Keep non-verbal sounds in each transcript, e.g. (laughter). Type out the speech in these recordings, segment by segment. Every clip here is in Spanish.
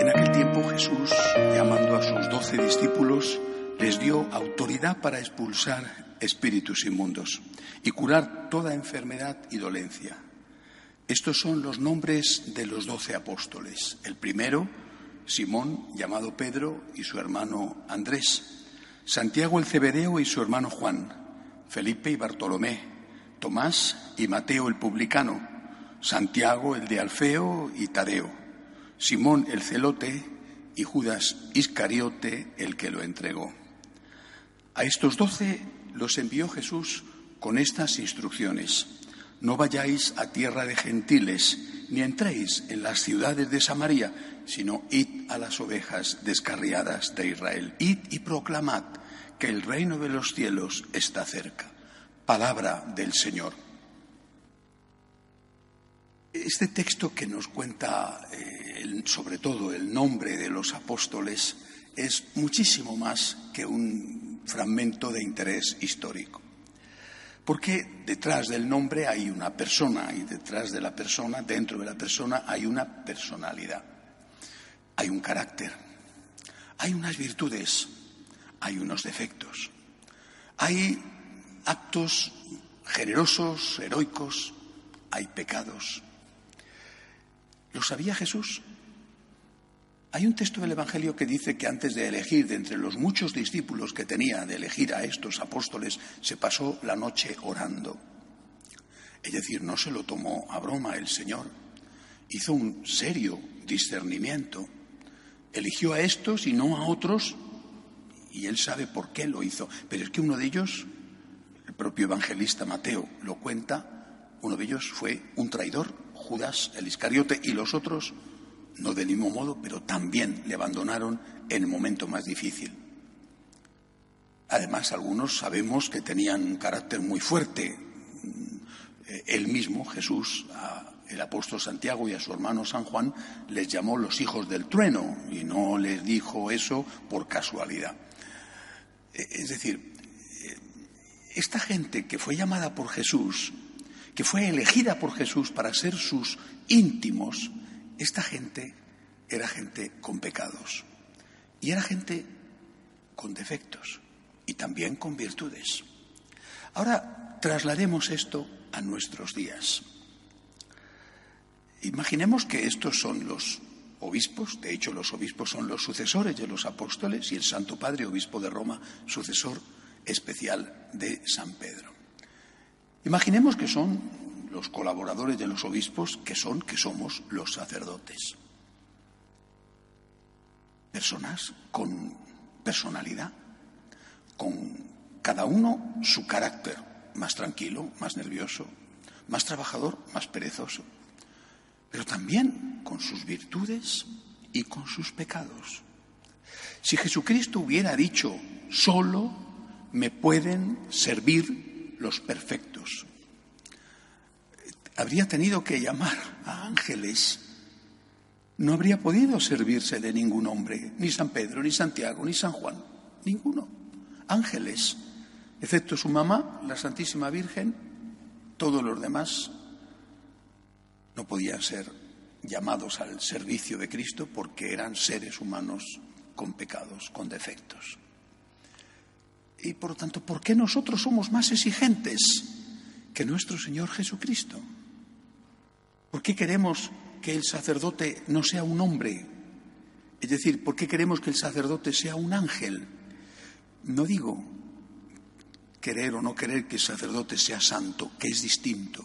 En aquel tiempo Jesús, llamando a sus doce discípulos, les dio autoridad para expulsar espíritus inmundos y curar toda enfermedad y dolencia. Estos son los nombres de los doce apóstoles. El primero, Simón, llamado Pedro, y su hermano Andrés. Santiago el Cebedeo y su hermano Juan. Felipe y Bartolomé, Tomás y Mateo el publicano, Santiago el de Alfeo y Tadeo, Simón el celote y Judas Iscariote el que lo entregó. A estos doce los envió Jesús con estas instrucciones. No vayáis a tierra de gentiles, ni entréis en las ciudades de Samaria, sino id a las ovejas descarriadas de Israel. Id y proclamad que el reino de los cielos está cerca. Palabra del Señor. Este texto que nos cuenta eh, sobre todo el nombre de los apóstoles es muchísimo más que un fragmento de interés histórico. Porque detrás del nombre hay una persona y detrás de la persona, dentro de la persona, hay una personalidad, hay un carácter, hay unas virtudes, hay unos defectos. Hay actos generosos, heroicos, hay pecados. ¿Lo sabía Jesús? Hay un texto del Evangelio que dice que antes de elegir de entre los muchos discípulos que tenía de elegir a estos apóstoles, se pasó la noche orando. Es decir, no se lo tomó a broma el Señor. Hizo un serio discernimiento. Eligió a estos y no a otros y él sabe por qué lo hizo. Pero es que uno de ellos, el propio evangelista Mateo lo cuenta, uno de ellos fue un traidor, Judas el Iscariote, y los otros, no del mismo modo, pero también le abandonaron en el momento más difícil. Además, algunos sabemos que tenían un carácter muy fuerte. Él mismo, Jesús, el apóstol Santiago y a su hermano San Juan les llamó los hijos del trueno y no les dijo eso por casualidad. Es decir, esta gente que fue llamada por Jesús, que fue elegida por Jesús para ser sus íntimos, esta gente era gente con pecados y era gente con defectos y también con virtudes. Ahora traslademos esto a nuestros días. Imaginemos que estos son los obispos, de hecho los obispos son los sucesores de los apóstoles y el Santo Padre, obispo de Roma, sucesor especial de San Pedro. Imaginemos que son los colaboradores de los obispos, que son, que somos los sacerdotes. Personas con personalidad, con cada uno su carácter, más tranquilo, más nervioso, más trabajador, más perezoso pero también con sus virtudes y con sus pecados. Si Jesucristo hubiera dicho, solo me pueden servir los perfectos, habría tenido que llamar a ángeles. No habría podido servirse de ningún hombre, ni San Pedro, ni Santiago, ni San Juan, ninguno. Ángeles, excepto su mamá, la Santísima Virgen, todos los demás no podían ser llamados al servicio de Cristo porque eran seres humanos con pecados, con defectos. Y por lo tanto, ¿por qué nosotros somos más exigentes que nuestro Señor Jesucristo? ¿Por qué queremos que el sacerdote no sea un hombre? Es decir, ¿por qué queremos que el sacerdote sea un ángel? No digo querer o no querer que el sacerdote sea santo, que es distinto.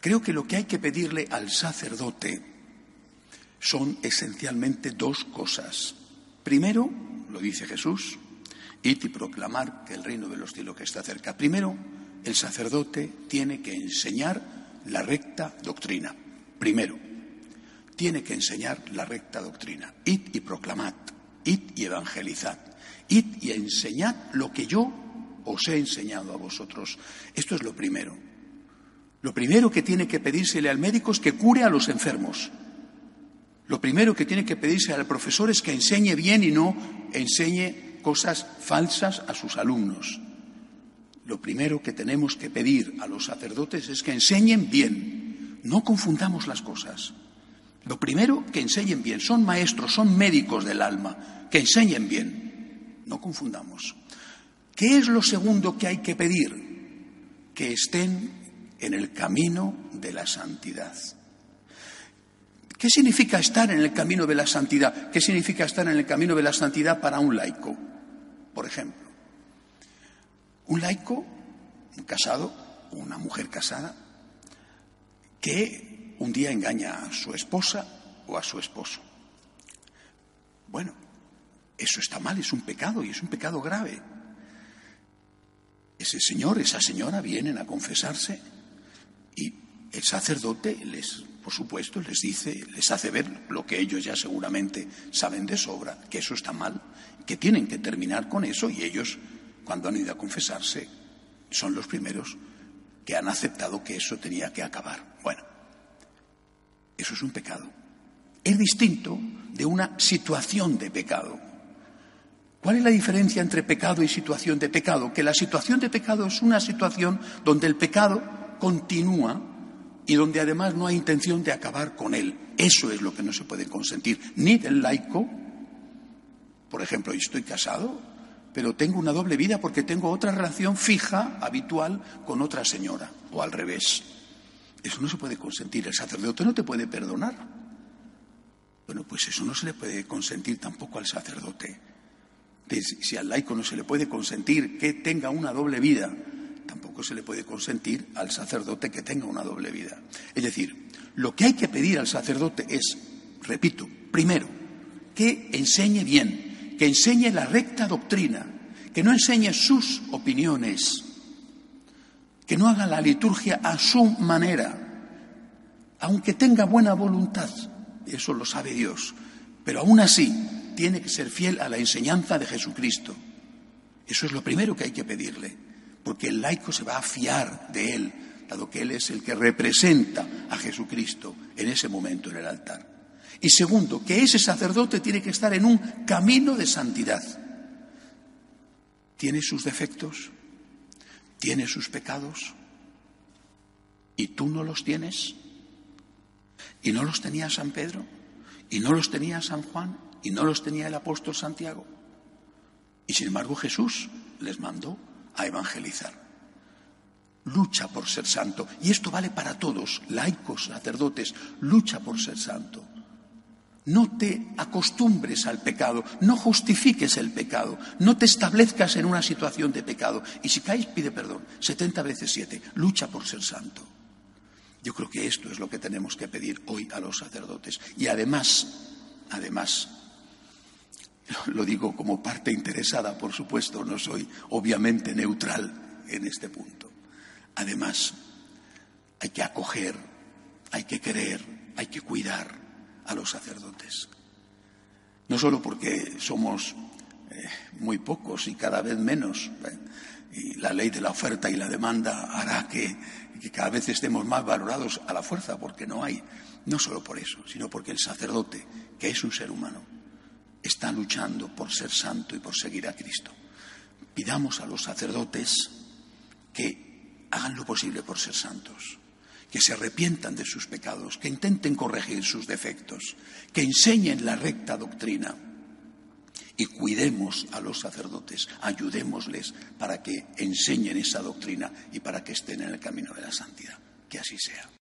Creo que lo que hay que pedirle al sacerdote son esencialmente dos cosas. Primero, lo dice Jesús, y proclamar que el reino de los cielos está cerca. Primero, el sacerdote tiene que enseñar la recta doctrina. Primero, tiene que enseñar la recta doctrina. Id y proclamad, id y evangelizad, id y enseñad lo que yo os he enseñado a vosotros. Esto es lo primero. Lo primero que tiene que pedírsele al médico es que cure a los enfermos. Lo primero que tiene que pedirse al profesor es que enseñe bien y no enseñe cosas falsas a sus alumnos. Lo primero que tenemos que pedir a los sacerdotes es que enseñen bien. No confundamos las cosas. Lo primero, que enseñen bien. Son maestros, son médicos del alma. Que enseñen bien. No confundamos. ¿Qué es lo segundo que hay que pedir? Que estén en el camino de la santidad. ¿Qué significa estar en el camino de la santidad? ¿Qué significa estar en el camino de la santidad para un laico? Por ejemplo, un laico, un casado, una mujer casada, que un día engaña a su esposa o a su esposo. Bueno, eso está mal, es un pecado y es un pecado grave. Ese señor, esa señora vienen a confesarse y el sacerdote les, por supuesto, les dice, les hace ver lo que ellos ya seguramente saben de sobra, que eso está mal, que tienen que terminar con eso y ellos, cuando han ido a confesarse, son los primeros que han aceptado que eso tenía que acabar. Bueno, eso es un pecado. Es distinto de una situación de pecado. ¿Cuál es la diferencia entre pecado y situación de pecado? Que la situación de pecado es una situación donde el pecado continúa y donde además no hay intención de acabar con él. Eso es lo que no se puede consentir, ni del laico. Por ejemplo, yo estoy casado, pero tengo una doble vida porque tengo otra relación fija, habitual, con otra señora, o al revés. Eso no se puede consentir. El sacerdote no te puede perdonar. Bueno, pues eso no se le puede consentir tampoco al sacerdote. Si al laico no se le puede consentir que tenga una doble vida, tampoco se le puede consentir al sacerdote que tenga una doble vida. Es decir, lo que hay que pedir al sacerdote es, repito, primero, que enseñe bien, que enseñe la recta doctrina, que no enseñe sus opiniones, que no haga la liturgia a su manera, aunque tenga buena voluntad, eso lo sabe Dios, pero aún así tiene que ser fiel a la enseñanza de Jesucristo. Eso es lo primero que hay que pedirle porque el laico se va a fiar de él, dado que él es el que representa a Jesucristo en ese momento en el altar. Y segundo, que ese sacerdote tiene que estar en un camino de santidad. Tiene sus defectos, tiene sus pecados, y tú no los tienes, y no los tenía San Pedro, y no los tenía San Juan, y no los tenía el apóstol Santiago. Y sin embargo Jesús les mandó a evangelizar. Lucha por ser santo. Y esto vale para todos, laicos, sacerdotes. Lucha por ser santo. No te acostumbres al pecado, no justifiques el pecado, no te establezcas en una situación de pecado. Y si caes, pide perdón. 70 veces 7. Lucha por ser santo. Yo creo que esto es lo que tenemos que pedir hoy a los sacerdotes. Y además, además, (laughs) lo digo como parte interesada, por supuesto, no soy obviamente neutral en este punto. Además, hay que acoger, hay que querer, hay que cuidar a los sacerdotes. No solo porque somos eh, muy pocos y cada vez menos, ¿eh? y la ley de la oferta y la demanda hará que, que cada vez estemos más valorados a la fuerza, porque no hay, no solo por eso, sino porque el sacerdote, que es un ser humano, está luchando por ser santo y por seguir a Cristo. Pidamos a los sacerdotes que hagan lo posible por ser santos, que se arrepientan de sus pecados, que intenten corregir sus defectos, que enseñen la recta doctrina y cuidemos a los sacerdotes, ayudémosles para que enseñen esa doctrina y para que estén en el camino de la santidad. Que así sea.